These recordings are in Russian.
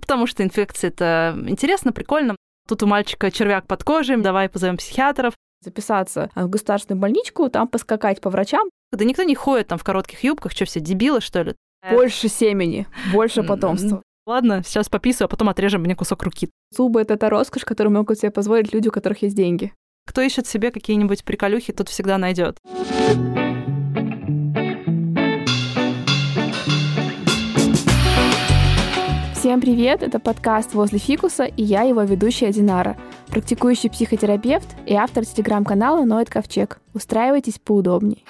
потому что инфекция это интересно, прикольно. Тут у мальчика червяк под кожей, давай позовем психиатров. Записаться в государственную больничку, там поскакать по врачам. Да никто не ходит там в коротких юбках, что все, дебилы, что ли? Больше семени, больше потомства. Ладно, сейчас пописываю, а потом отрежем мне кусок руки. Зубы — это та роскошь, которую могут себе позволить люди, у которых есть деньги. Кто ищет себе какие-нибудь приколюхи, тот всегда найдет. Всем привет! Это подкаст «Возле фикуса» и я его ведущая Динара, практикующий психотерапевт и автор телеграм-канала «Ноет Ковчег». Устраивайтесь поудобней.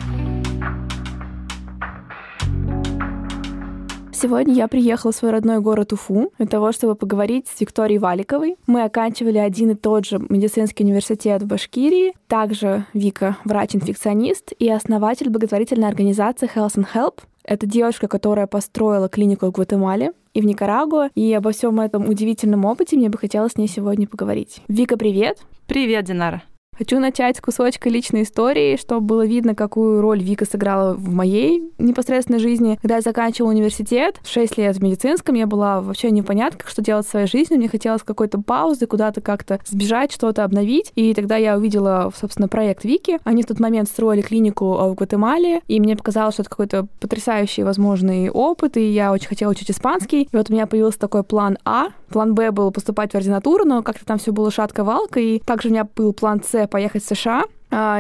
Сегодня я приехала в свой родной город Уфу для того, чтобы поговорить с Викторией Валиковой. Мы оканчивали один и тот же медицинский университет в Башкирии. Также Вика — врач-инфекционист и основатель благотворительной организации Health and Help. Это девушка, которая построила клинику в Гватемале и в Никарагуа. И обо всем этом удивительном опыте мне бы хотелось с ней сегодня поговорить. Вика, привет! Привет, Динара! Хочу начать с кусочка личной истории, чтобы было видно, какую роль Вика сыграла в моей непосредственной жизни. Когда я заканчивала университет, 6 лет в медицинском, я была вообще непонятка, что делать в своей жизни. Мне хотелось какой-то паузы, куда-то как-то сбежать, что-то обновить. И тогда я увидела, собственно, проект Вики. Они в тот момент строили клинику в Гватемале, и мне показалось, что это какой-то потрясающий возможный опыт, и я очень хотела учить испанский. И вот у меня появился такой план А. План Б был поступать в ординатуру, но как-то там все было шатко-валко, и также у меня был план С поехать в США,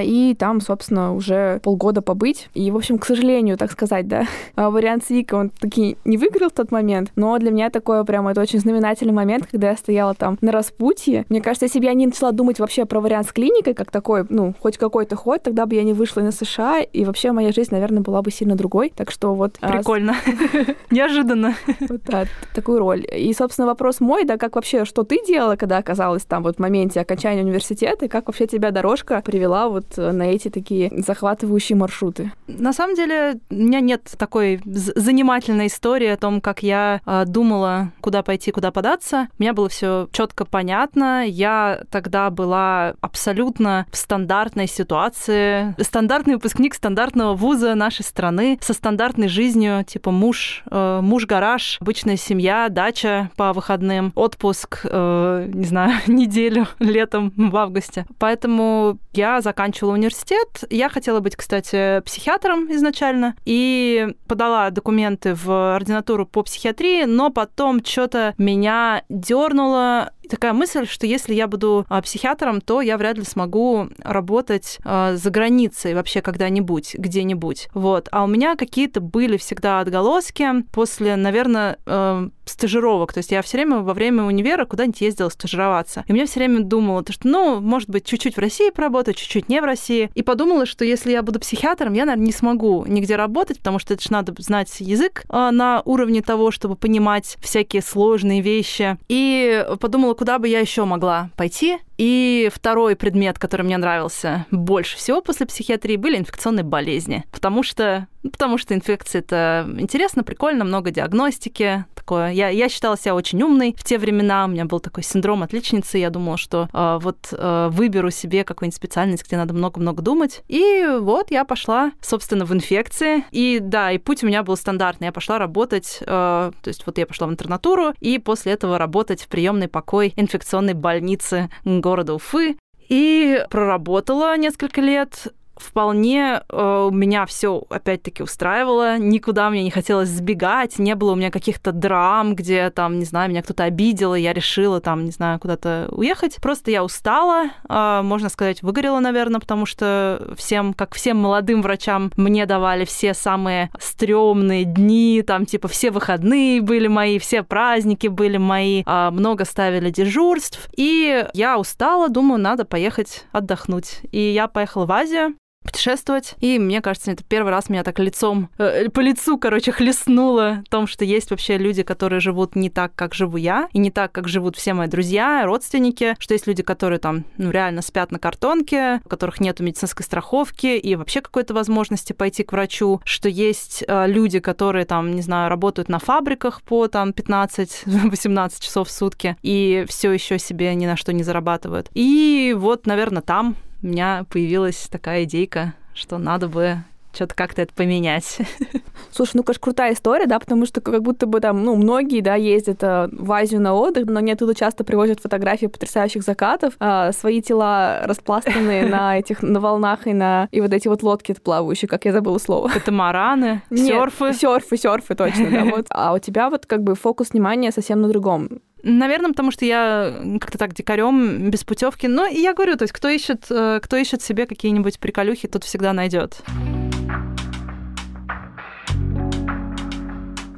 и там, собственно, уже полгода побыть. И, в общем, к сожалению, так сказать, да, а, вариант с Вика, он таки не выиграл в тот момент, но для меня такое прямо это очень знаменательный момент, когда я стояла там на распутье. Мне кажется, если бы я не начала думать вообще про вариант с клиникой, как такой, ну, хоть какой-то ход, тогда бы я не вышла на США, и вообще моя жизнь, наверное, была бы сильно другой. Так что вот... А, Прикольно. Неожиданно. Да, такую роль. И, собственно, вопрос мой, да, как вообще, что ты делала, когда оказалась там вот в моменте окончания университета, и как вообще тебя дорожка привела вот э, на эти такие захватывающие маршруты? На самом деле, у меня нет такой занимательной истории о том, как я э, думала, куда пойти, куда податься. У меня было все четко понятно. Я тогда была абсолютно в стандартной ситуации. Стандартный выпускник стандартного вуза нашей страны со стандартной жизнью, типа муж, э, муж-гараж, обычная семья, дача по выходным, отпуск, э, не знаю, неделю летом в августе. Поэтому я заканчивала университет. Я хотела быть, кстати, психиатром изначально и подала документы в ординатуру по психиатрии, но потом что-то меня дернуло такая мысль, что если я буду а, психиатром, то я вряд ли смогу работать а, за границей вообще когда-нибудь, где-нибудь. Вот. А у меня какие-то были всегда отголоски после, наверное, э, стажировок. То есть я все время во время универа куда-нибудь ездила стажироваться. И мне все время думала, то, что, ну, может быть, чуть-чуть в России поработать, чуть-чуть не в России. И подумала, что если я буду психиатром, я, наверное, не смогу нигде работать, потому что это же надо знать язык э, на уровне того, чтобы понимать всякие сложные вещи. И подумала, куда бы я еще могла пойти. И второй предмет, который мне нравился больше всего после психиатрии, были инфекционные болезни. Потому что, ну, потому что инфекции это интересно, прикольно, много диагностики. Такое. Я, я считала себя очень умной в те времена. У меня был такой синдром отличницы. Я думала, что э, вот э, выберу себе какую-нибудь специальность, где надо много-много думать. И вот я пошла, собственно, в инфекции. И да, и путь у меня был стандартный. Я пошла работать, э, то есть вот я пошла в интернатуру, и после этого работать в приемный покой инфекционной больницы города Уфы и проработала несколько лет вполне э, меня все опять-таки устраивало, никуда мне не хотелось сбегать, не было у меня каких-то драм, где там, не знаю, меня кто-то обидел, и я решила там, не знаю, куда-то уехать. Просто я устала, э, можно сказать, выгорела, наверное, потому что всем, как всем молодым врачам, мне давали все самые стрёмные дни, там типа все выходные были мои, все праздники были мои, э, много ставили дежурств, и я устала, думаю, надо поехать отдохнуть. И я поехала в Азию, путешествовать. И мне кажется, это первый раз меня так лицом, э, по лицу, короче, хлестнуло в том, что есть вообще люди, которые живут не так, как живу я, и не так, как живут все мои друзья, родственники, что есть люди, которые там, ну, реально спят на картонке, у которых нет медицинской страховки и вообще какой-то возможности пойти к врачу, что есть э, люди, которые там, не знаю, работают на фабриках по там 15-18 часов в сутки и все еще себе ни на что не зарабатывают. И вот, наверное, там у меня появилась такая идейка, что надо бы что-то как-то это поменять. Слушай, ну, конечно, крутая история, да, потому что как будто бы там, ну, многие, да, ездят э, в Азию на отдых, но они оттуда часто привозят фотографии потрясающих закатов, а свои тела распластанные на этих, на волнах и на, и вот эти вот лодки плавающие, как я забыла слово. Катамараны, серфы. Серфы, серфы, точно, да, вот. А у тебя вот как бы фокус внимания совсем на другом. Наверное, потому что я как-то так дикарем без путевки. Но я говорю, то есть кто ищет, э, кто ищет себе какие-нибудь приколюхи, тот всегда найдет.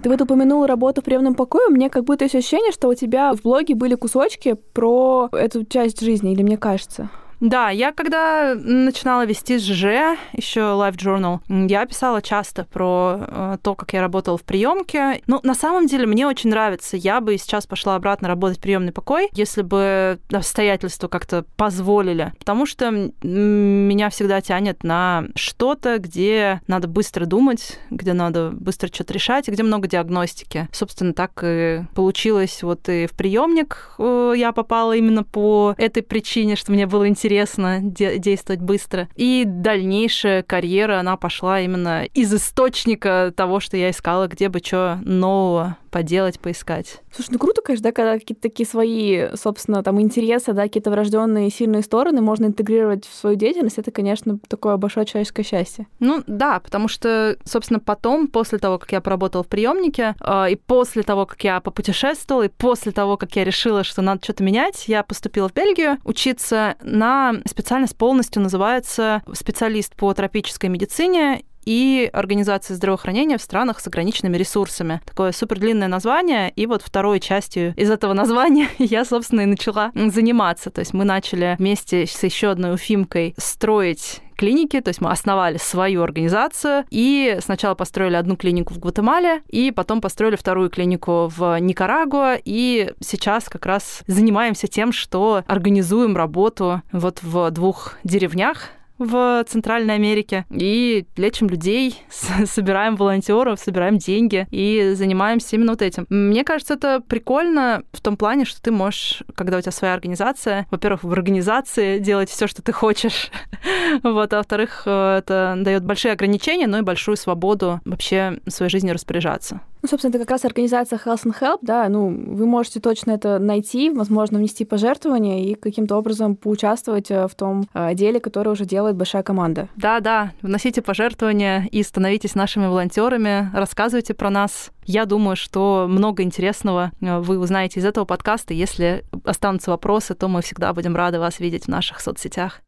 Ты вот упомянула работу в приемном покое. Мне как будто есть ощущение, что у тебя в блоге были кусочки про эту часть жизни, или мне кажется? Да, я когда начинала вести ЖЖ, еще Life Journal, я писала часто про э, то, как я работала в приемке. Ну, на самом деле, мне очень нравится. Я бы сейчас пошла обратно работать в приемный покой, если бы обстоятельства как-то позволили. Потому что меня всегда тянет на что-то, где надо быстро думать, где надо быстро что-то решать, где много диагностики. Собственно, так и получилось. Вот и в приемник э, я попала именно по этой причине, что мне было интересно интересно де- действовать быстро. И дальнейшая карьера, она пошла именно из источника того, что я искала, где бы что нового поделать, поискать. Слушай, ну круто, конечно, да, когда какие-то такие свои, собственно, там интересы, да, какие-то врожденные сильные стороны можно интегрировать в свою деятельность, это, конечно, такое большое человеческое счастье. Ну да, потому что, собственно, потом, после того, как я поработала в приемнике, э, и после того, как я попутешествовала, и после того, как я решила, что надо что-то менять, я поступила в Бельгию учиться на специальность полностью называется специалист по тропической медицине и организации здравоохранения в странах с ограниченными ресурсами. Такое супер длинное название, и вот второй частью из этого названия я, собственно, и начала заниматься. То есть мы начали вместе с еще одной уфимкой строить клиники, то есть мы основали свою организацию и сначала построили одну клинику в Гватемале, и потом построили вторую клинику в Никарагуа, и сейчас как раз занимаемся тем, что организуем работу вот в двух деревнях в Центральной Америке и лечим людей, собираем волонтеров, собираем деньги и занимаемся именно вот этим. Мне кажется, это прикольно в том плане, что ты можешь, когда у тебя своя организация, во-первых, в организации делать все, что ты хочешь, вот, а во-вторых, э, это дает большие ограничения, но и большую свободу вообще своей жизнью распоряжаться. Ну, собственно, это как раз организация Health and Help, да, ну, вы можете точно это найти, возможно, внести пожертвования и каким-то образом поучаствовать э, в том э, деле, которое уже делает большая команда. Да, да, вносите пожертвования и становитесь нашими волонтерами, рассказывайте про нас. Я думаю, что много интересного э, вы узнаете из этого подкаста. Если останутся вопросы, то мы всегда будем рады вас видеть в наших соцсетях.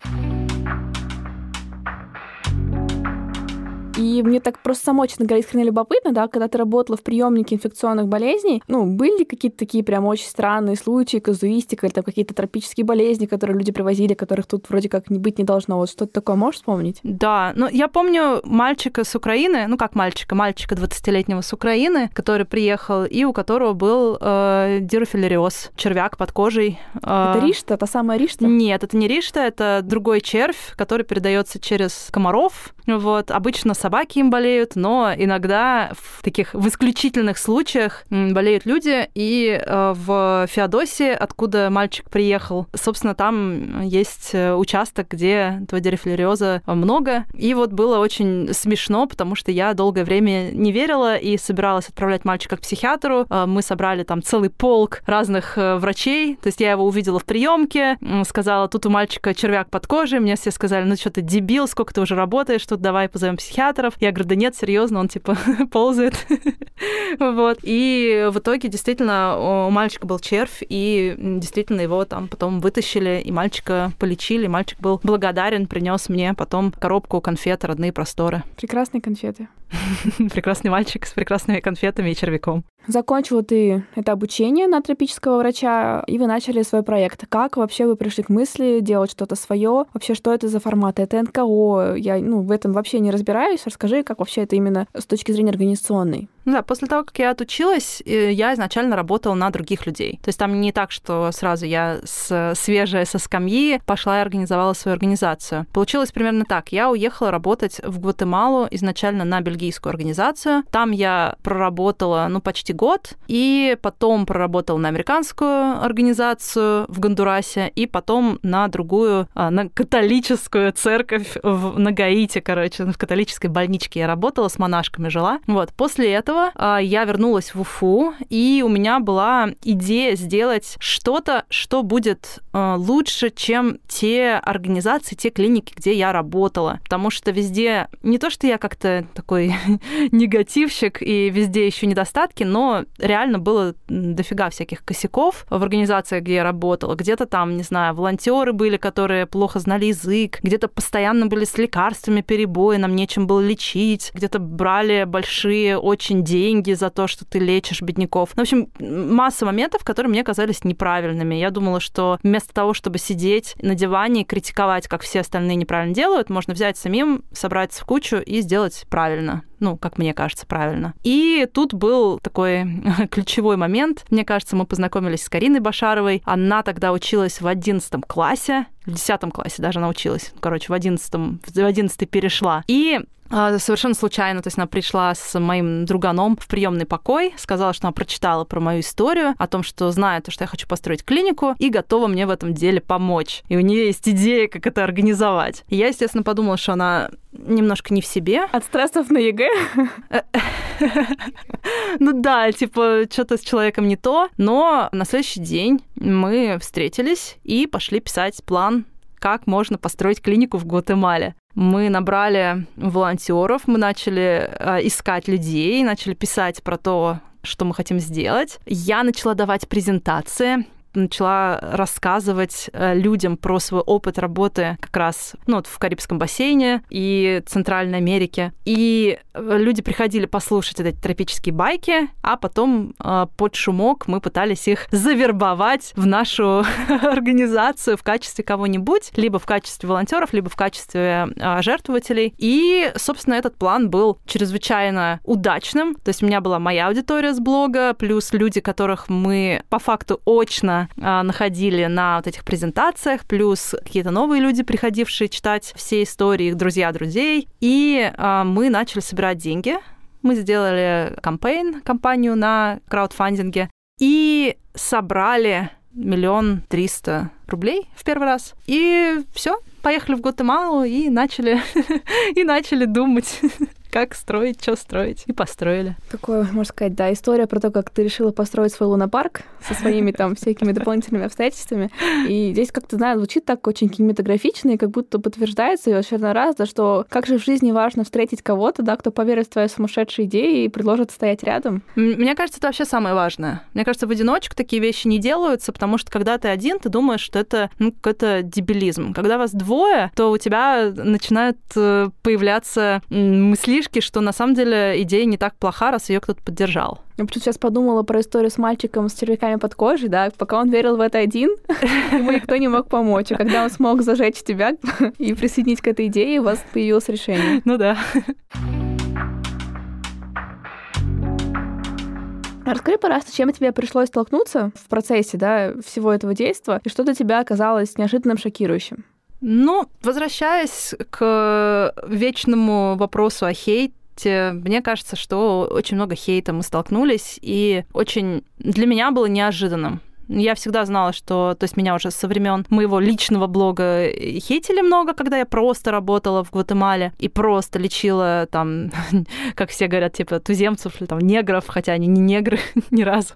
И мне так просто само, честно говоря, искренне любопытно, да, когда ты работала в приемнике инфекционных болезней, ну, были какие-то такие прям очень странные случаи, казуистика или там какие-то тропические болезни, которые люди привозили, которых тут вроде как не быть не должно. Вот что-то такое можешь вспомнить? Да, ну, я помню мальчика с Украины, ну, как мальчика, мальчика 20-летнего с Украины, который приехал, и у которого был э, дирофилариоз, червяк под кожей. Э, это ришта, та самая ришта? Нет, это не ришта, это другой червь, который передается через комаров. Вот, обычно собаки им болеют, но иногда в таких в исключительных случаях болеют люди. И э, в Феодосии, откуда мальчик приехал, собственно, там есть э, участок, где этого дерефлериоза много. И вот было очень смешно, потому что я долгое время не верила и собиралась отправлять мальчика к психиатру. Э, мы собрали там целый полк разных врачей. То есть я его увидела в приемке, сказала, тут у мальчика червяк под кожей. Мне все сказали, ну что ты дебил, сколько ты уже работаешь, тут давай позовем психиатра километров. Я говорю, да нет, серьезно, он типа ползает. вот. И в итоге действительно у мальчика был червь, и действительно его там потом вытащили, и мальчика полечили. Мальчик был благодарен, принес мне потом коробку конфет «Родные просторы». Прекрасные конфеты. Прекрасный мальчик с прекрасными конфетами и червяком. Закончила ты это обучение на тропического врача, и вы начали свой проект. Как вообще вы пришли к мысли делать что-то свое? Вообще, что это за формат? Это НКО? Я ну, в этом вообще не разбираюсь. Расскажи, как вообще это именно с точки зрения организационной. Ну да, после того, как я отучилась, э, я изначально работала на других людей. То есть там не так, что сразу я с свежая со скамьи пошла и организовала свою организацию. Получилось примерно так. Я уехала работать в Гватемалу изначально на бельгийскую организацию. Там я проработала, ну, почти год, и потом проработала на американскую организацию в Гондурасе, и потом на другую, а, на католическую церковь в, на Гаити, короче, в католической больничке я работала, с монашками жила. Вот, после этого э, я вернулась в Уфу, и у меня была идея сделать что-то, что будет э, лучше, чем те организации, те клиники, где я работала. Потому что везде, не то, что я как-то такой негативщик, и везде еще недостатки, но реально было дофига всяких косяков в организациях, где я работала. Где-то там, не знаю, волонтеры были, которые плохо знали язык, где-то постоянно были с лекарствами перебои, нам нечем было лечить, где-то брали большие очень деньги за то, что ты лечишь бедняков. Ну, в общем, масса моментов, которые мне казались неправильными. Я думала, что вместо того, чтобы сидеть на диване и критиковать, как все остальные неправильно делают, можно взять самим, собраться в кучу и сделать правильно ну, как мне кажется, правильно. И тут был такой ключевой момент. Мне кажется, мы познакомились с Кариной Башаровой. Она тогда училась в 11 классе, в 10 классе даже научилась. Короче, в 11, в 11 перешла. И совершенно случайно, то есть она пришла с моим друганом в приемный покой, сказала, что она прочитала про мою историю, о том, что знает, что я хочу построить клинику и готова мне в этом деле помочь. И у нее есть идея, как это организовать. И я, естественно, подумала, что она немножко не в себе. От стрессов на ЕГЭ? Ну да, типа, что-то с человеком не то. Но на следующий день мы встретились и пошли писать план как можно построить клинику в Гватемале. Мы набрали волонтеров, мы начали э, искать людей, начали писать про то, что мы хотим сделать. Я начала давать презентации, начала рассказывать э, людям про свой опыт работы как раз ну, вот в Карибском бассейне и Центральной Америке. И э, люди приходили послушать эти тропические байки, а потом э, под шумок мы пытались их завербовать в нашу организацию в качестве кого-нибудь, либо в качестве волонтеров, либо в качестве жертвователей. И, собственно, этот план был чрезвычайно удачным. То есть у меня была моя аудитория с блога, плюс люди, которых мы по факту очно а, находили на вот этих презентациях, плюс какие-то новые люди, приходившие читать все истории их друзья друзей. И а, мы начали собирать деньги. Мы сделали кампейн, кампанию на краудфандинге и собрали миллион триста рублей в первый раз. И все, поехали в Гватемалу и начали, и начали думать, как строить, что строить. И построили. Такое, можно сказать, да, история про то, как ты решила построить свой лунопарк со своими там всякими дополнительными обстоятельствами. И здесь, как-то, знаю, звучит так очень кинематографично и как будто подтверждается и очередной раз, да, что как же в жизни важно встретить кого-то, да, кто поверит в твои сумасшедшие идеи и предложит стоять рядом. Мне кажется, это вообще самое важное. Мне кажется, в одиночку такие вещи не делаются, потому что когда ты один, ты думаешь, что это ну, какой-то дебилизм. Когда вас двое, то у тебя начинают э, появляться мысли мыслишки, что на самом деле идея не так плоха, раз ее кто-то поддержал. Я почему сейчас подумала про историю с мальчиком с червяками под кожей, да, пока он верил в это один, ему никто не мог помочь. А когда он смог зажечь тебя и присоединить к этой идее, у вас появилось решение. Ну да. Расскажи, пожалуйста, чем тебе пришлось столкнуться в процессе да, всего этого действия, и что для тебя оказалось неожиданным шокирующим? Ну, возвращаясь к вечному вопросу о хейте, мне кажется, что очень много хейта мы столкнулись, и очень для меня было неожиданным. Я всегда знала, что, то есть меня уже со времен моего личного блога хейтили много, когда я просто работала в Гватемале и просто лечила там, как все говорят, типа туземцев или там негров, хотя они не негры ни разу.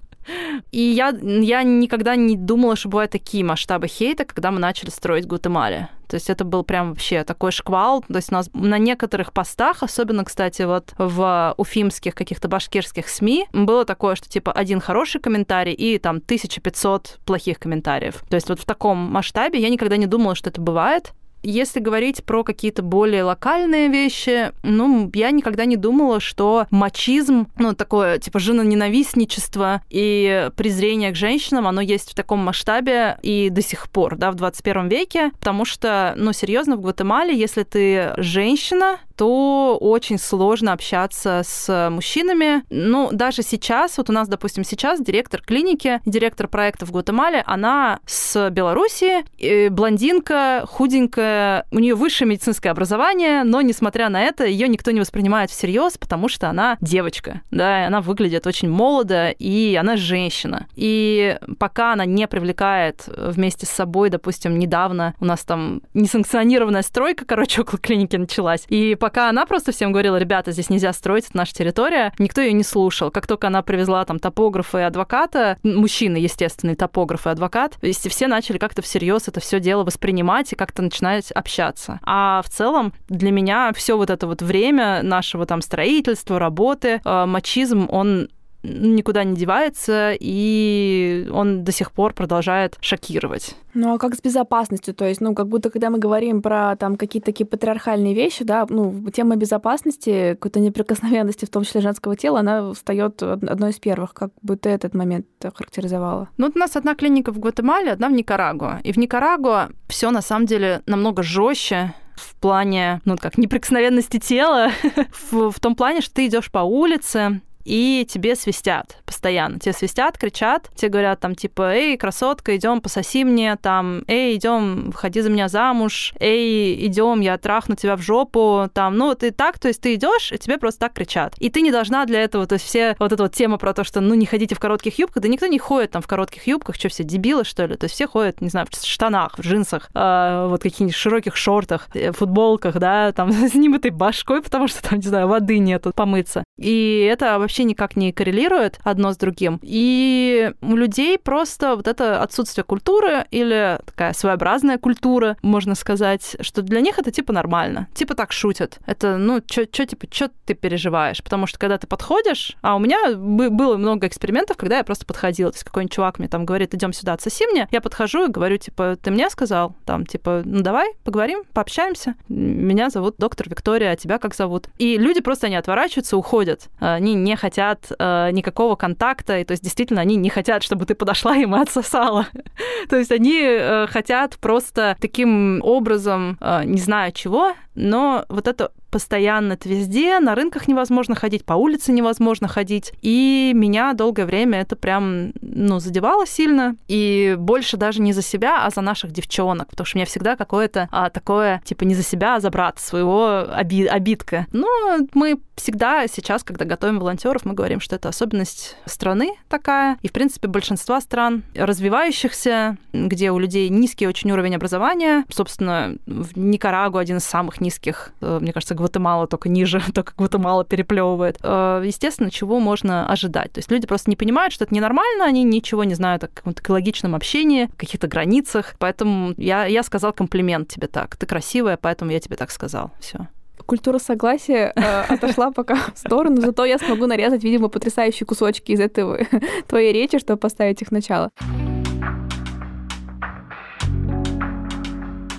И я, я никогда не думала, что бывают такие масштабы хейта, когда мы начали строить Гватемале. То есть это был прям вообще такой шквал. То есть у нас на некоторых постах, особенно, кстати, вот в уфимских каких-то башкирских СМИ, было такое, что типа один хороший комментарий и там 1500 плохих комментариев. То есть вот в таком масштабе я никогда не думала, что это бывает. Если говорить про какие-то более локальные вещи, ну, я никогда не думала, что мачизм, ну, такое, типа, женоненавистничество и презрение к женщинам, оно есть в таком масштабе и до сих пор, да, в 21 веке, потому что, ну, серьезно, в Гватемале, если ты женщина, то очень сложно общаться с мужчинами. Ну, даже сейчас, вот у нас, допустим, сейчас директор клиники, директор проекта в Гватемале, она с Беларуси, блондинка, худенькая, у нее высшее медицинское образование, но, несмотря на это, ее никто не воспринимает всерьез, потому что она девочка, да, и она выглядит очень молодо, и она женщина. И пока она не привлекает вместе с собой, допустим, недавно у нас там несанкционированная стройка, короче, около клиники началась, и пока она просто всем говорила, ребята, здесь нельзя строить, это наша территория, никто ее не слушал. Как только она привезла там топографа и адвоката, мужчины, естественно, топограф и адвокат, все начали как-то всерьез это все дело воспринимать и как-то начинать общаться. А в целом для меня все вот это вот время нашего там строительства, работы, э, мачизм, он никуда не девается, и он до сих пор продолжает шокировать. Ну а как с безопасностью? То есть, ну, как будто когда мы говорим про там какие-то такие патриархальные вещи, да, ну, тема безопасности, какой-то неприкосновенности, в том числе женского тела, она встает одной из первых. Как бы ты этот момент характеризовала? Ну, вот у нас одна клиника в Гватемале, одна в Никарагуа. И в Никарагуа все на самом деле намного жестче, в плане, ну, как неприкосновенности тела, в, в том плане, что ты идешь по улице, и тебе свистят постоянно. Тебе свистят, кричат, тебе говорят там типа, эй, красотка, идем пососи мне, там, эй, идем, выходи за меня замуж, эй, идем, я трахну тебя в жопу, там, ну, ты так, то есть ты идешь, и тебе просто так кричат. И ты не должна для этого, то есть все вот эта вот тема про то, что, ну, не ходите в коротких юбках, да никто не ходит там в коротких юбках, что все, дебилы, что ли? То есть все ходят, не знаю, в штанах, в джинсах, э, вот каких-нибудь широких шортах, э, футболках, да, там, с немытой башкой, потому что там, не знаю, воды нету помыться. И это вообще никак не коррелирует одно с другим. И у людей просто вот это отсутствие культуры или такая своеобразная культура, можно сказать, что для них это типа нормально. Типа так шутят. Это, ну, что типа, что ты переживаешь? Потому что когда ты подходишь, а у меня было много экспериментов, когда я просто подходила. То есть какой-нибудь чувак мне там говорит, идем сюда, отсоси мне. Я подхожу и говорю, типа, ты мне сказал? Там, типа, ну давай, поговорим, пообщаемся. Меня зовут доктор Виктория, а тебя как зовут? И люди просто, они отворачиваются, уходят. Они не хотят э, никакого контакта, и то есть действительно они не хотят, чтобы ты подошла им и отсосала. то есть они э, хотят просто таким образом, э, не знаю чего, но вот это постоянно это везде, на рынках невозможно ходить, по улице невозможно ходить. И меня долгое время это прям, ну, задевало сильно. И больше даже не за себя, а за наших девчонок, потому что у меня всегда какое-то а, такое, типа, не за себя, а за брата своего оби обидка. Но мы всегда сейчас, когда готовим волонтеров, мы говорим, что это особенность страны такая. И, в принципе, большинства стран развивающихся, где у людей низкий очень уровень образования, собственно, в Никарагу один из самых низких, э, мне кажется, Гватемала только ниже, только Гватемала переплевывает. Э, естественно, чего можно ожидать? То есть люди просто не понимают, что это ненормально, они ничего не знают о каком-то экологичном общении, каких-то границах. Поэтому я, я сказал комплимент тебе так. Ты красивая, поэтому я тебе так сказал. Все культура согласия э, отошла пока в сторону, зато я смогу нарезать, видимо, потрясающие кусочки из этого твоей речи, чтобы поставить их начало.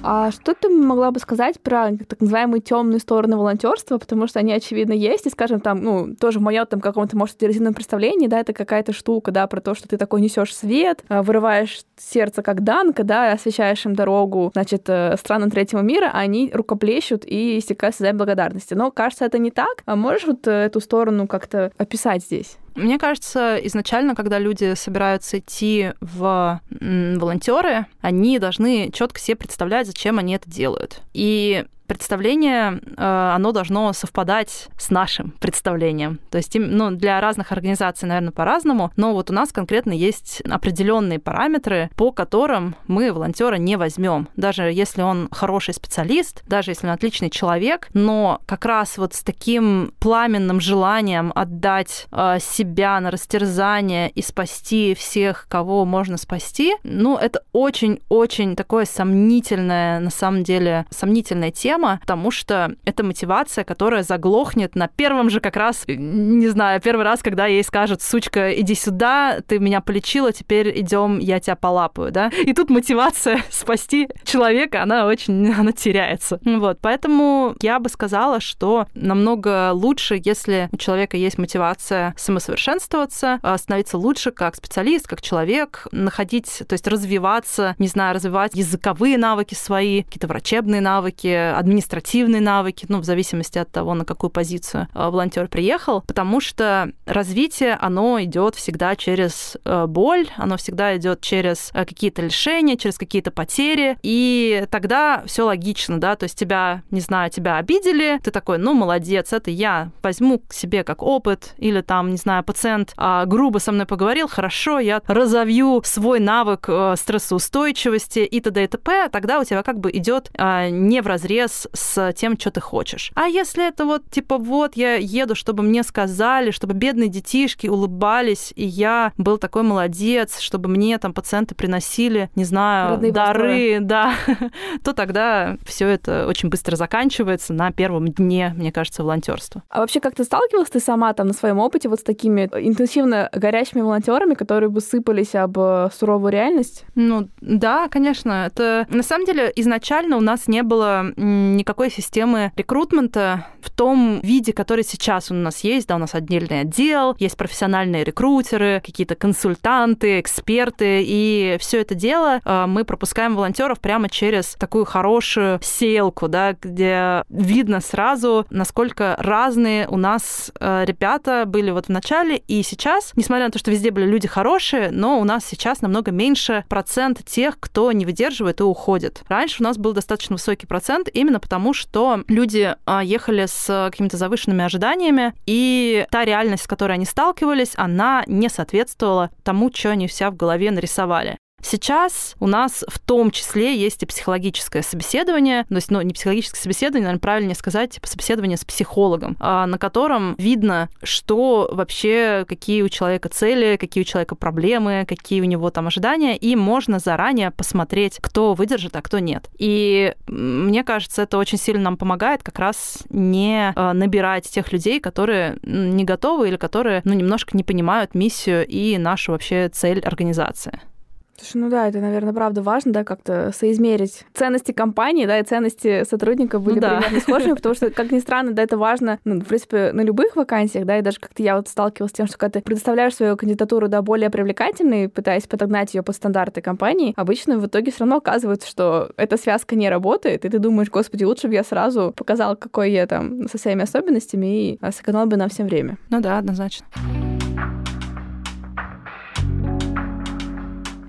А что ты могла бы сказать про так называемые темные стороны волонтерства, потому что они, очевидно, есть, и, скажем, там, ну, тоже в моем там каком-то, может, стереотипном представлении, да, это какая-то штука, да, про то, что ты такой несешь свет, а, вырываешь сердце как Данка, да, освещаешь им дорогу, значит, э, странам третьего мира, а они рукоплещут и истекают слезами благодарности. Но, кажется, это не так. А можешь вот э, эту сторону как-то описать здесь? Мне кажется, изначально, когда люди собираются идти в волонтеры, они должны четко себе представлять, зачем они это делают. И представление, э, оно должно совпадать с нашим представлением. То есть, ну, для разных организаций, наверное, по-разному, но вот у нас конкретно есть определенные параметры, по которым мы волонтера не возьмем. Даже если он хороший специалист, даже если он отличный человек, но как раз вот с таким пламенным желанием отдать э, себя на растерзание и спасти всех, кого можно спасти, ну, это очень-очень такое сомнительное, на самом деле, сомнительная тема, тема, потому что это мотивация, которая заглохнет на первом же как раз, не знаю, первый раз, когда ей скажут, сучка, иди сюда, ты меня полечила, теперь идем, я тебя полапаю, да? И тут мотивация спасти человека, она очень, она теряется. Вот, поэтому я бы сказала, что намного лучше, если у человека есть мотивация самосовершенствоваться, становиться лучше как специалист, как человек, находить, то есть развиваться, не знаю, развивать языковые навыки свои, какие-то врачебные навыки, административные навыки, ну, в зависимости от того, на какую позицию э, волонтер приехал, потому что развитие, оно идет всегда через э, боль, оно всегда идет через э, какие-то лишения, через какие-то потери, и тогда все логично, да, то есть тебя, не знаю, тебя обидели, ты такой, ну, молодец, это я возьму к себе как опыт, или там, не знаю, пациент а, грубо со мной поговорил, хорошо, я разовью свой навык стрессоустойчивости и т.д. и т.п., тогда у тебя как бы идет не в разрез с тем, что ты хочешь. А если это вот, типа, вот я еду, чтобы мне сказали, чтобы бедные детишки улыбались, и я был такой молодец, чтобы мне там пациенты приносили, не знаю, Родные дары, да, то тогда все это очень быстро заканчивается на первом дне, мне кажется, волонтерства. А вообще как ты сталкивалась ты сама там на своем опыте вот с такими интенсивно горящими волонтерами, которые бы сыпались об э, суровую реальность? Ну да, конечно. Это на самом деле изначально у нас не было никакой системы рекрутмента в том виде, который сейчас у нас есть. Да, у нас отдельный отдел, есть профессиональные рекрутеры, какие-то консультанты, эксперты, и все это дело э, мы пропускаем волонтеров прямо через такую хорошую селку, да, где видно сразу, насколько разные у нас э, ребята были вот в начале и сейчас, несмотря на то, что везде были люди хорошие, но у нас сейчас намного меньше процент тех, кто не выдерживает и уходит. Раньше у нас был достаточно высокий процент именно потому, что люди э, ехали с какими-то завышенными ожиданиями, и та реальность, с которой они сталкивались, она не соответствовала тому, что они вся в голове нарисовали. Сейчас у нас в том числе есть и психологическое собеседование, то есть, ну, не психологическое собеседование, наверное, правильнее сказать, типа собеседование с психологом, а, на котором видно, что вообще, какие у человека цели, какие у человека проблемы, какие у него там ожидания, и можно заранее посмотреть, кто выдержит, а кто нет. И мне кажется, это очень сильно нам помогает как раз не а, набирать тех людей, которые не готовы или которые, ну, немножко не понимают миссию и нашу вообще цель организации. Слушай, ну да, это, наверное, правда важно, да, как-то соизмерить ценности компании, да, и ценности сотрудника были ну, да. примерно схожими, потому что, как ни странно, да, это важно, ну, в принципе, на любых вакансиях, да, и даже как-то я вот сталкивалась с тем, что когда ты предоставляешь свою кандидатуру, да, более привлекательной, пытаясь подогнать ее под стандарты компании, обычно в итоге все равно оказывается, что эта связка не работает, и ты думаешь, господи, лучше бы я сразу показал, какой я там со своими особенностями, и сэкономил бы нам всем время. Ну да, однозначно.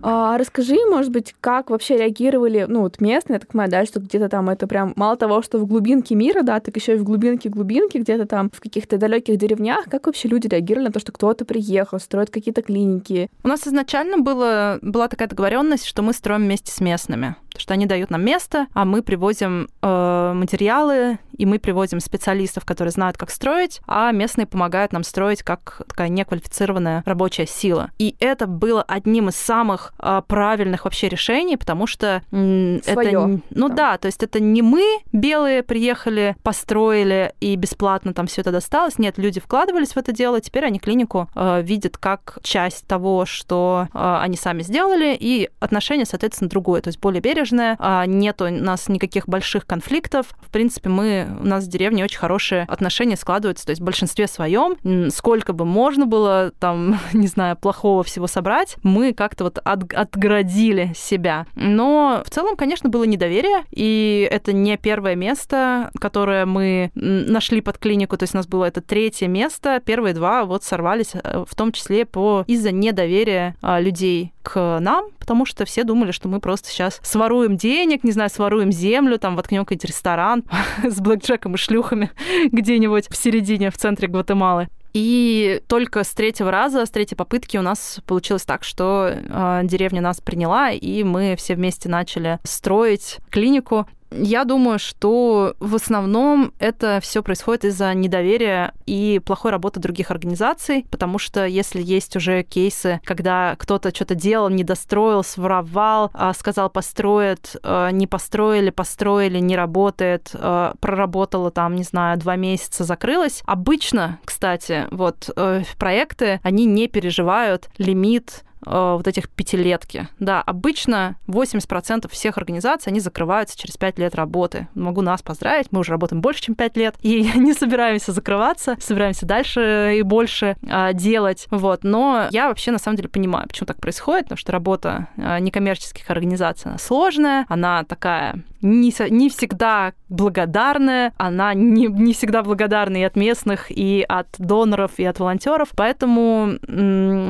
А, расскажи, может быть, как вообще реагировали, ну, вот местные, я так понимаю, да, что где-то там это прям мало того, что в глубинке мира, да, так еще и в глубинке глубинки, где-то там в каких-то далеких деревнях, как вообще люди реагировали на то, что кто-то приехал, строит какие-то клиники? У нас изначально было, была такая договоренность, что мы строим вместе с местными что они дают нам место, а мы привозим э, материалы, и мы привозим специалистов, которые знают, как строить, а местные помогают нам строить как такая неквалифицированная рабочая сила. И это было одним из самых э, правильных вообще решений, потому что э, это... Ну да. да, то есть это не мы, белые, приехали, построили, и бесплатно там все это досталось. Нет, люди вкладывались в это дело, теперь они клинику э, видят как часть того, что э, они сами сделали, и отношение, соответственно, другое, то есть более бережное, бережная, а нет у нас никаких больших конфликтов. В принципе, мы, у нас в деревне очень хорошие отношения складываются, то есть в большинстве своем, сколько бы можно было там, не знаю, плохого всего собрать, мы как-то вот от, отградили себя. Но в целом, конечно, было недоверие, и это не первое место, которое мы нашли под клинику, то есть у нас было это третье место, первые два вот сорвались, э, в том числе по из-за недоверия а, людей к нам, потому что все думали, что мы просто сейчас своруем денег, не знаю, своруем землю, там воткнем какой-нибудь ресторан с блэкджеком и шлюхами где-нибудь в середине, в центре Гватемалы. И только с третьего раза, с третьей попытки у нас получилось так, что э, деревня нас приняла, и мы все вместе начали строить клинику. Я думаю, что в основном это все происходит из-за недоверия и плохой работы других организаций, потому что если есть уже кейсы, когда кто-то что-то делал, не достроил, своровал, а, сказал построят, а, не построили, построили, не работает, а, проработала там, не знаю, два месяца, закрылась. Обычно, кстати, вот э, проекты, они не переживают лимит вот этих пятилетки. Да, обычно 80% всех организаций, они закрываются через 5 лет работы. Могу нас поздравить, мы уже работаем больше, чем 5 лет, и не собираемся закрываться, собираемся дальше и больше э, делать. Вот. Но я вообще на самом деле понимаю, почему так происходит, потому что работа э, некоммерческих организаций она сложная, она такая не, не всегда благодарная, она не, не всегда благодарна и от местных, и от доноров, и от волонтеров. Поэтому,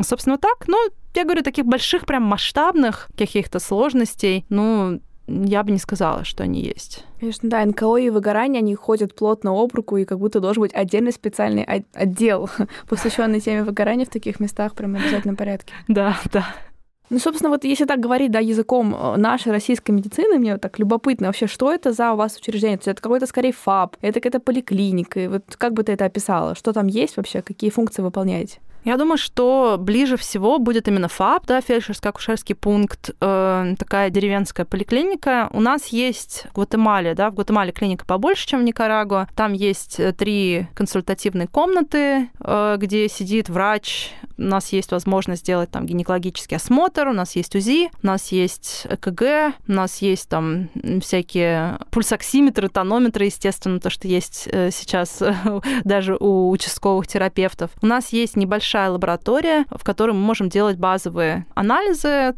собственно, так. Ну, я говорю, таких больших, прям масштабных каких-то сложностей, ну, я бы не сказала, что они есть. Конечно, да, НКО и выгорание, они ходят плотно об руку, и как будто должен быть отдельный специальный отдел, посвященный теме выгорания в таких местах прям в обязательном порядке. Да, да. Ну, собственно, вот если так говорить, да, языком э, нашей российской медицины, мне вот так любопытно вообще, что это за у вас учреждение? То есть это какой-то скорее ФАП, это какая-то поликлиника, и вот как бы ты это описала? Что там есть вообще, какие функции выполняете? Я думаю, что ближе всего будет именно ФАП, да, фельдшерско-акушерский пункт, э, такая деревенская поликлиника. У нас есть в Гватемале, да, в Гватемале клиника побольше, чем в Никарагуа. Там есть э, три консультативные комнаты, э, где сидит врач. У нас есть возможность сделать там гинекологический осмотр, у нас есть УЗИ, у нас есть ЭКГ, у нас есть там всякие пульсоксиметры, тонометры, естественно, то, что есть э, сейчас даже у участковых терапевтов. У нас есть небольшая большая лаборатория, в которой мы можем делать базовые анализы,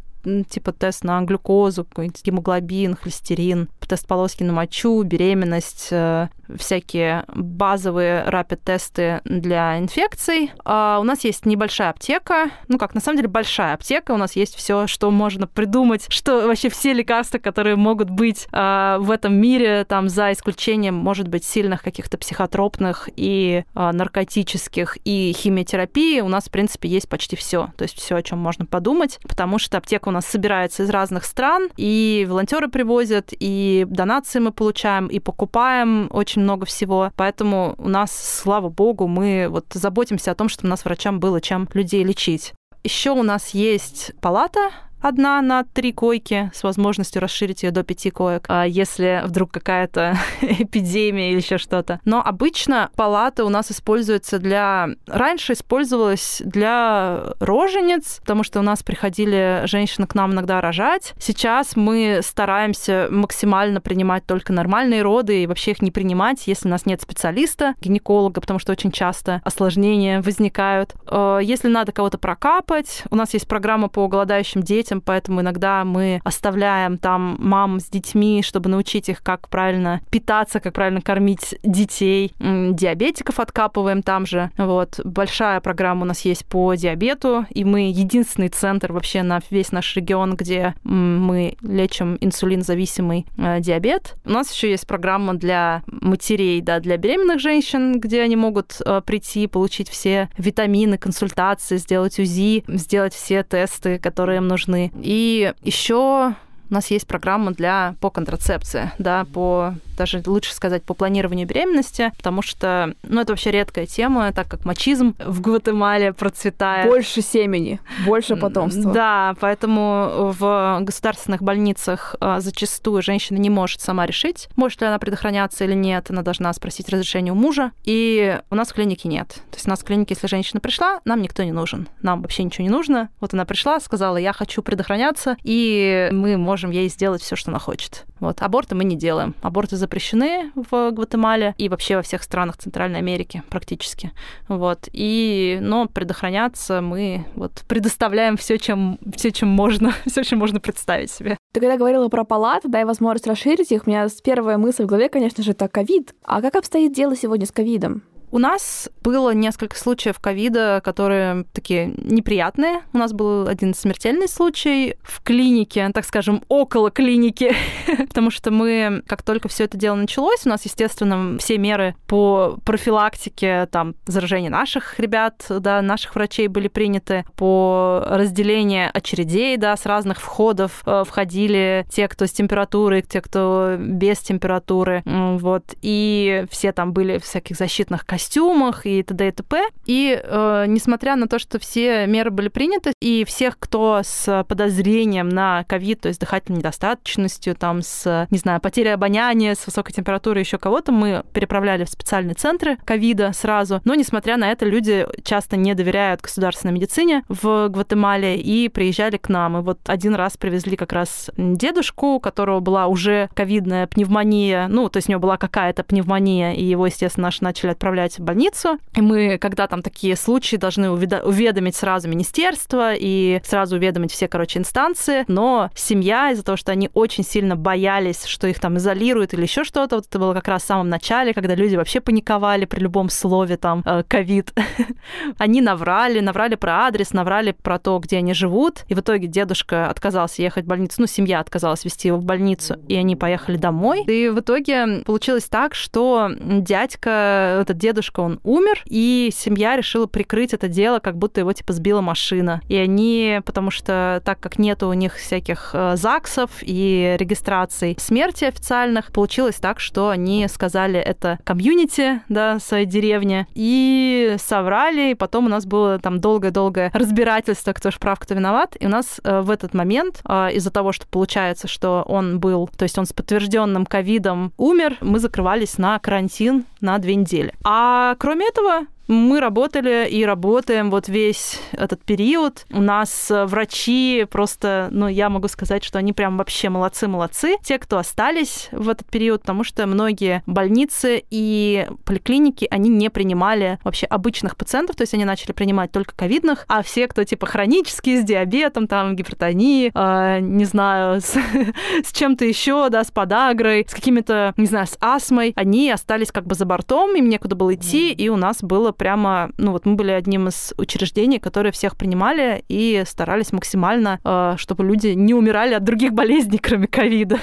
типа тест на глюкозу, гемоглобин, холестерин, тест полоски на мочу, беременность, э, всякие базовые рапид-тесты для инфекций. А у нас есть небольшая аптека, ну как, на самом деле большая аптека, у нас есть все, что можно придумать, что вообще все лекарства, которые могут быть а, в этом мире, там за исключением, может быть, сильных каких-то психотропных и а, наркотических и химиотерапии, у нас, в принципе, есть почти все, то есть все, о чем можно подумать, потому что аптека у нас собирается из разных стран, и волонтеры привозят, и донации мы получаем, и покупаем очень много всего. Поэтому у нас, слава богу, мы вот заботимся о том, чтобы у нас врачам было чем людей лечить. Еще у нас есть палата одна на три койки с возможностью расширить ее до пяти коек, а если вдруг какая-то эпидемия или еще что-то. Но обычно палата у нас используется для... Раньше использовалась для рожениц, потому что у нас приходили женщины к нам иногда рожать. Сейчас мы стараемся максимально принимать только нормальные роды и вообще их не принимать, если у нас нет специалиста, гинеколога, потому что очень часто осложнения возникают. Э, если надо кого-то прокапать, у нас есть программа по голодающим детям, детям, поэтому иногда мы оставляем там мам с детьми, чтобы научить их, как правильно питаться, как правильно кормить детей. Диабетиков откапываем там же. Вот. Большая программа у нас есть по диабету, и мы единственный центр вообще на весь наш регион, где мы лечим инсулинзависимый э, диабет. У нас еще есть программа для матерей, да, для беременных женщин, где они могут э, прийти, получить все витамины, консультации, сделать УЗИ, сделать все тесты, которые им нужны и еще у нас есть программа для по контрацепции, да, по даже лучше сказать по планированию беременности, потому что, ну, это вообще редкая тема, так как мачизм в Гватемале процветает. Больше семени, больше потомства. Да, поэтому в государственных больницах а, зачастую женщина не может сама решить, может ли она предохраняться или нет, она должна спросить разрешение у мужа, и у нас в клинике нет. То есть у нас в клинике, если женщина пришла, нам никто не нужен, нам вообще ничего не нужно. Вот она пришла, сказала, я хочу предохраняться, и мы можем можем ей сделать все, что она хочет. Вот. Аборты мы не делаем. Аборты запрещены в Гватемале и вообще во всех странах Центральной Америки практически. Вот. И, но предохраняться мы вот предоставляем все, чем, все, чем можно, все, чем можно представить себе. Ты когда говорила про палаты, дай возможность расширить их, у меня первая мысль в голове, конечно же, это ковид. А как обстоит дело сегодня с ковидом? У нас было несколько случаев ковида, которые такие неприятные. У нас был один смертельный случай в клинике, так скажем, около клиники, потому что мы, как только все это дело началось, у нас, естественно, все меры по профилактике, там, заражения наших ребят, да, наших врачей были приняты, по разделению очередей, да, с разных входов э, входили те, кто с температурой, те, кто без температуры, вот, и все там были в всяких защитных костюмах, костюмах и т.д. и т.п. И э, несмотря на то, что все меры были приняты, и всех, кто с подозрением на ковид, то есть дыхательной недостаточностью, там, с, не знаю, потерей обоняния, с высокой температурой, еще кого-то, мы переправляли в специальные центры ковида сразу. Но, несмотря на это, люди часто не доверяют государственной медицине в Гватемале и приезжали к нам. И вот один раз привезли как раз дедушку, у которого была уже ковидная пневмония, ну, то есть у него была какая-то пневмония, и его, естественно, наши начали отправлять в больницу. И мы, когда там такие случаи, должны уведомить сразу министерство и сразу уведомить все, короче, инстанции, но семья из-за того, что они очень сильно боялись, что их там изолируют или еще что-то, вот это было как раз в самом начале, когда люди вообще паниковали при любом слове там э, ковид, они наврали, наврали про адрес, наврали про то, где они живут, и в итоге дедушка отказался ехать в больницу, ну, семья отказалась вести его в больницу, и они поехали домой. И в итоге получилось так, что дядька, этот дедушка, он умер, и семья решила прикрыть это дело, как будто его, типа, сбила машина. И они, потому что так как нету у них всяких э, ЗАГСов и регистраций смерти официальных, получилось так, что они сказали это комьюнити, да, своей деревне, и соврали, и потом у нас было там долгое-долгое разбирательство, кто ж прав, кто виноват, и у нас э, в этот момент э, из-за того, что получается, что он был, то есть он с подтвержденным ковидом умер, мы закрывались на карантин на две недели. А кроме этого, мы работали и работаем вот весь этот период. У нас э, врачи просто, ну, я могу сказать, что они прям вообще молодцы-молодцы. Те, кто остались в этот период, потому что многие больницы и поликлиники, они не принимали вообще обычных пациентов, то есть они начали принимать только ковидных, а все, кто типа хронические, с диабетом, там, гипертонией, э, не знаю, с, с чем-то еще, да, с подагрой, с какими-то, не знаю, с астмой, они остались как бы за бортом, им некуда было идти, и у нас было прямо, ну вот мы были одним из учреждений, которые всех принимали и старались максимально, э, чтобы люди не умирали от других болезней, кроме ковида.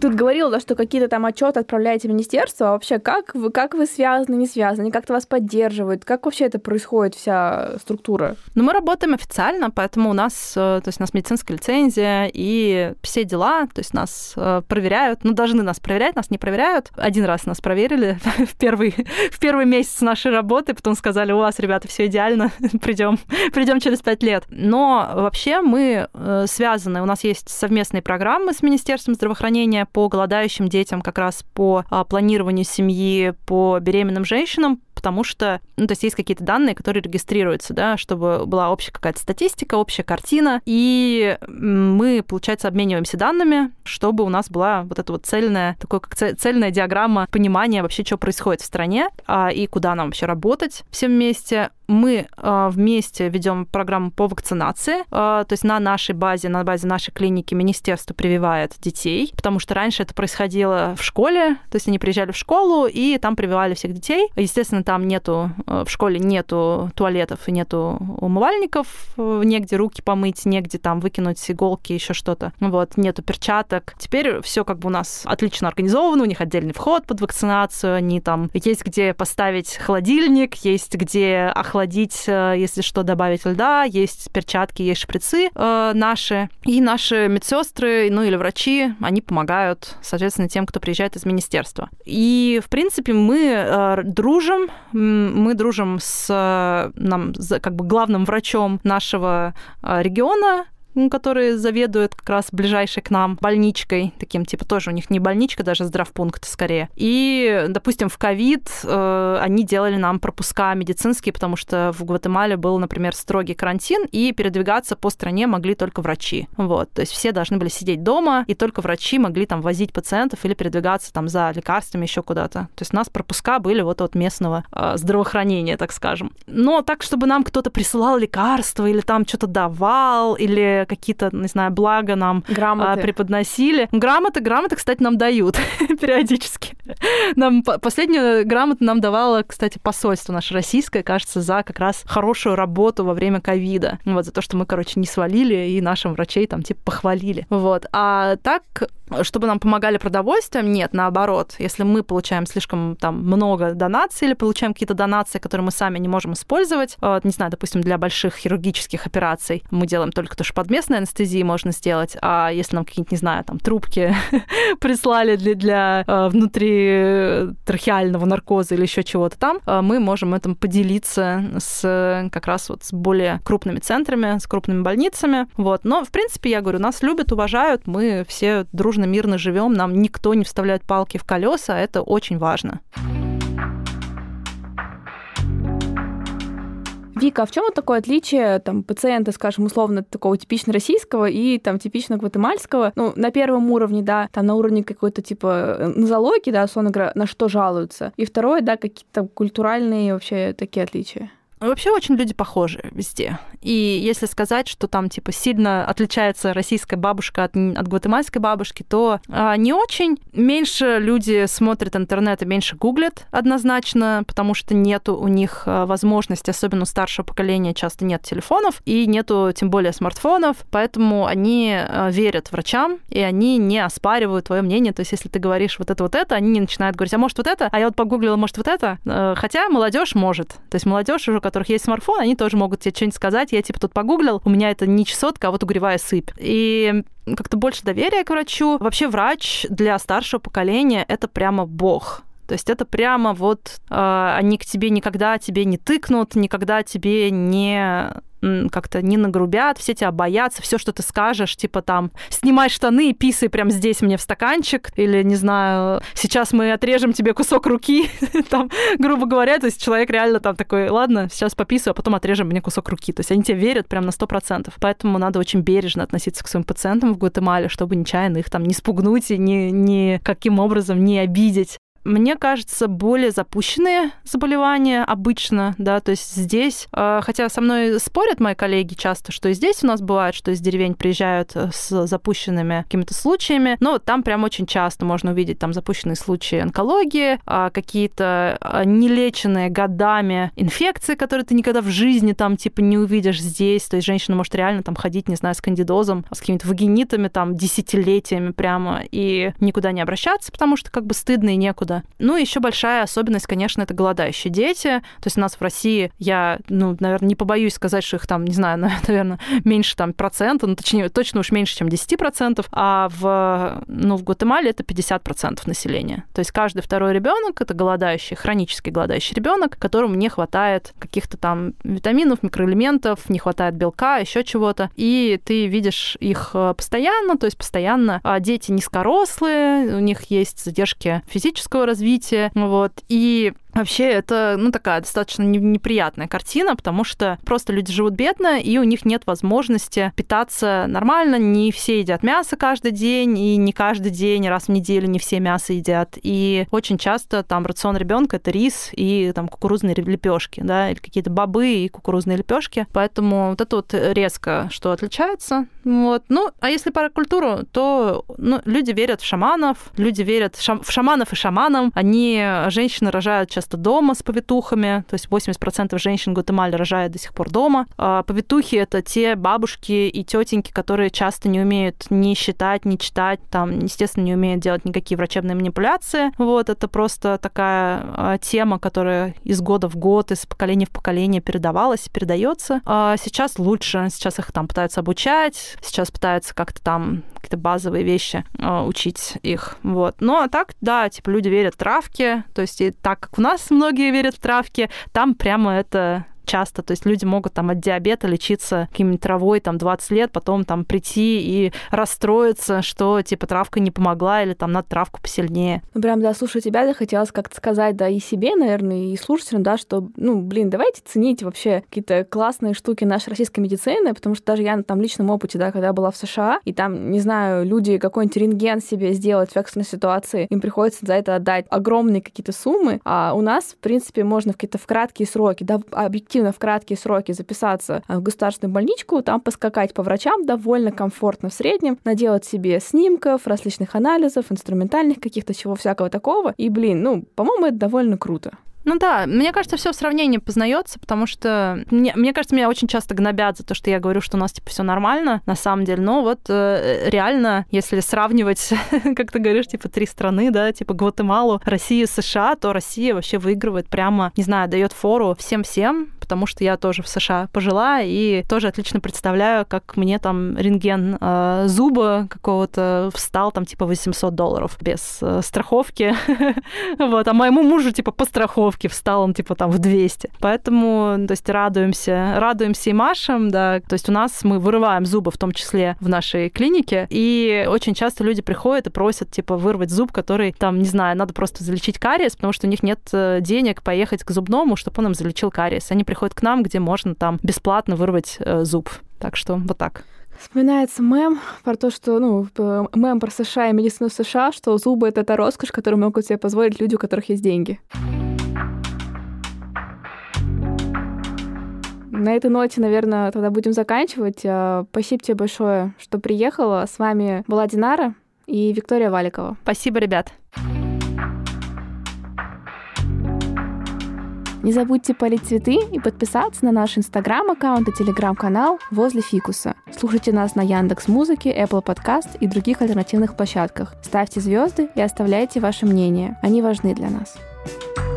Тут говорил, да, что какие-то там отчеты отправляете в министерство. А вообще, как вы, как вы связаны, не связаны? Как-то вас поддерживают? Как вообще это происходит, вся структура? Ну, мы работаем официально, поэтому у нас, э, то есть у нас медицинская лицензия и все дела, то есть нас э, проверяют, ну, должны нас проверять, нас не проверяют. Один раз нас проверили в первый, в первый месяц нашей работы, потом сказали, у вас, ребята, все идеально, придем, придем через пять лет. Но вообще мы э, связаны, у нас есть совместные программы с Министерством здравоохранения, по голодающим детям, как раз по а, планированию семьи, по беременным женщинам, потому что, ну, то есть есть какие-то данные, которые регистрируются, да, чтобы была общая какая-то статистика, общая картина, и мы, получается, обмениваемся данными, чтобы у нас была вот эта вот цельная, такое как цельная диаграмма понимания вообще, что происходит в стране, а, и куда нам вообще работать всем вместе. Мы э, вместе ведем программу по вакцинации, э, то есть на нашей базе, на базе нашей клиники министерство прививает детей, потому что раньше это происходило в школе, то есть они приезжали в школу и там прививали всех детей. Естественно, там нету, э, в школе нету туалетов и нету умывальников, негде руки помыть, негде там выкинуть иголки, еще что-то. Вот, нету перчаток. Теперь все как бы у нас отлично организовано, у них отдельный вход под вакцинацию, они там есть где поставить холодильник, есть где охладить, э, если что, добавить льда, есть перчатки, есть шприцы э, наши. И наши медсестры, ну или врачи, они помогают, соответственно, тем, кто приезжает из министерства. И, в принципе, мы э, дружим, мы дружим с нам, как бы главным врачом нашего а, региона, который заведует как раз ближайшей к нам больничкой, таким типа тоже у них не больничка, даже здравпункт скорее. И, допустим, в ковид э, они делали нам пропуска медицинские, потому что в Гватемале был, например, строгий карантин, и передвигаться по стране могли только врачи. Вот, то есть все должны были сидеть дома, и только врачи могли там возить пациентов или передвигаться там за лекарствами еще куда-то. То есть у нас пропуска были вот от местного э, здравоохранения, так скажем. Но так, чтобы нам кто-то присылал лекарства или там что-то давал, или какие-то, не знаю, блага нам а, грамоты. преподносили. Грамоты, грамоты, кстати, нам дают периодически. Нам последнюю грамоту нам давало, кстати, посольство наше российское, кажется, за как раз хорошую работу во время ковида. Вот, за то, что мы, короче, не свалили и нашим врачей там, типа, похвалили. Вот. А так чтобы нам помогали продовольствием, нет, наоборот. Если мы получаем слишком там много донаций или получаем какие-то донации, которые мы сами не можем использовать, э, не знаю, допустим, для больших хирургических операций, мы делаем только то, что под местной анестезией можно сделать, а если нам какие-нибудь, не знаю, там трубки прислали для, для э, внутритрахеального наркоза или еще чего-то там, э, мы можем этим поделиться с как раз вот с более крупными центрами, с крупными больницами. Вот. Но, в принципе, я говорю, нас любят, уважают, мы все дружно, мирно живем, нам никто не вставляет палки в колеса, это очень важно. Вика, а в чем вот такое отличие там пациента, скажем, условно такого типично российского и там типично гватемальского? Ну, на первом уровне, да, там на уровне какой-то типа э, нозологии, да, условно говоря, на что жалуются. И второе, да, какие-то культуральные вообще такие отличия. Ну, вообще очень люди похожи везде. И если сказать, что там типа сильно отличается российская бабушка от, от гватемальской бабушки, то а, не очень. Меньше люди смотрят интернет и меньше гуглят однозначно, потому что нету у них а, возможности, особенно у старшего поколения, часто нет телефонов и нету тем более смартфонов, поэтому они а, верят врачам и они не оспаривают твое мнение. То есть если ты говоришь вот это вот это, они не начинают говорить, а может вот это, а я вот погуглила, может вот это. Э, хотя молодежь может. То есть молодежь уже, которых есть смартфон, они тоже могут тебе что-нибудь сказать. Я типа тут погуглил, у меня это не чесотка, а вот угревая сыпь. И как-то больше доверия к врачу. Вообще врач для старшего поколения это прямо бог. То есть это прямо вот э, они к тебе никогда тебе не тыкнут, никогда тебе не как-то не нагрубят, все тебя боятся, все, что ты скажешь, типа там, снимай штаны и писай прямо здесь мне в стаканчик, или, не знаю, сейчас мы отрежем тебе кусок руки, там, грубо говоря, то есть человек реально там такой, ладно, сейчас пописываю, а потом отрежем мне кусок руки. То есть они тебе верят прям на сто процентов. Поэтому надо очень бережно относиться к своим пациентам в Гватемале, чтобы нечаянно их там не спугнуть и ни, ни каким образом не обидеть мне кажется, более запущенные заболевания обычно, да, то есть здесь, э, хотя со мной спорят мои коллеги часто, что и здесь у нас бывает, что из деревень приезжают э, с запущенными какими-то случаями, но там прям очень часто можно увидеть там запущенные случаи онкологии, а, какие-то а, нелеченные годами инфекции, которые ты никогда в жизни там типа не увидишь здесь, то есть женщина может реально там ходить, не знаю, с кандидозом, с какими-то вагинитами там десятилетиями прямо и никуда не обращаться, потому что как бы стыдно и некуда года. Ну, еще большая особенность, конечно, это голодающие дети. То есть у нас в России, я, ну, наверное, не побоюсь сказать, что их там, не знаю, наверное, меньше там процента, ну, точнее, точно уж меньше, чем 10 процентов, а в, ну, в Гватемале это 50 процентов населения. То есть каждый второй ребенок это голодающий, хронически голодающий ребенок, которому не хватает каких-то там витаминов, микроэлементов, не хватает белка, еще чего-то. И ты видишь их э, постоянно, то есть постоянно а дети низкорослые, у них есть задержки физического развития, вот, и Вообще, это, ну, такая достаточно неприятная картина, потому что просто люди живут бедно, и у них нет возможности питаться нормально. Не все едят мясо каждый день, и не каждый день, раз в неделю не все мясо едят. И очень часто там рацион ребенка это рис и там кукурузные лепешки, да, или какие-то бобы и кукурузные лепешки. Поэтому вот это вот резко, что отличается. Вот. Ну, а если про культуру, то ну, люди верят в шаманов, люди верят в шаманов и шаманам. Они, женщины рожают часто часто дома с повитухами, то есть 80% женщин Гватемале рожают до сих пор дома. А повитухи — это те бабушки и тетеньки, которые часто не умеют ни считать, ни читать, там, естественно, не умеют делать никакие врачебные манипуляции. Вот, это просто такая а, тема, которая из года в год, из поколения в поколение передавалась, передается. А сейчас лучше, сейчас их там пытаются обучать, сейчас пытаются как-то там какие-то базовые вещи а, учить их. Вот. Ну, а так, да, типа люди верят в травки, то есть и так как у нас многие верят в травки, там прямо это часто. То есть люди могут там от диабета лечиться каким-нибудь травой там 20 лет, потом там прийти и расстроиться, что типа травка не помогла или там надо травку посильнее. Ну прям, да, слушай, тебя захотелось как-то сказать, да, и себе, наверное, и слушателям, да, что, ну, блин, давайте ценить вообще какие-то классные штуки нашей российской медицины, потому что даже я на там личном опыте, да, когда была в США, и там, не знаю, люди какой-нибудь рентген себе сделать в экстренной ситуации, им приходится за это отдать огромные какие-то суммы, а у нас, в принципе, можно в какие-то в краткие сроки, да, объективно эффективно в краткие сроки записаться в государственную больничку, там поскакать по врачам довольно комфортно в среднем, наделать себе снимков, различных анализов, инструментальных каких-то, чего всякого такого. И, блин, ну, по-моему, это довольно круто. Ну да, мне кажется, все в сравнении познается, потому что мне, мне кажется, меня очень часто гнобят за то, что я говорю, что у нас типа все нормально, на самом деле. Но вот э, реально, если сравнивать, как ты говоришь, типа три страны, да, типа Гватемалу, Россию, США, то Россия вообще выигрывает прямо, не знаю, дает фору всем-всем, потому что я тоже в США пожила и тоже отлично представляю, как мне там рентген э, зуба какого-то встал там типа 800 долларов без э, страховки. вот, а моему мужу типа по страховке встал он типа там в 200. Поэтому, то есть радуемся, радуемся и машем, да. То есть у нас мы вырываем зубы, в том числе в нашей клинике, и очень часто люди приходят и просят типа вырвать зуб, который там, не знаю, надо просто залечить кариес, потому что у них нет э, денег поехать к зубному, чтобы он им залечил кариес. Они приходят к нам, где можно там бесплатно вырвать э, зуб. Так что вот так. Вспоминается мем про то, что, ну, мем про США и медицину США, что зубы — это та роскошь, которую могут себе позволить люди, у которых есть деньги. На этой ноте, наверное, тогда будем заканчивать. А, спасибо тебе большое, что приехала. С вами была Динара и Виктория Валикова. Спасибо, ребят. Не забудьте полить цветы и подписаться на наш инстаграм-аккаунт и телеграм-канал «Возле фикуса». Слушайте нас на Яндекс Музыке, Apple Podcast и других альтернативных площадках. Ставьте звезды и оставляйте ваше мнение. Они важны для нас. thank you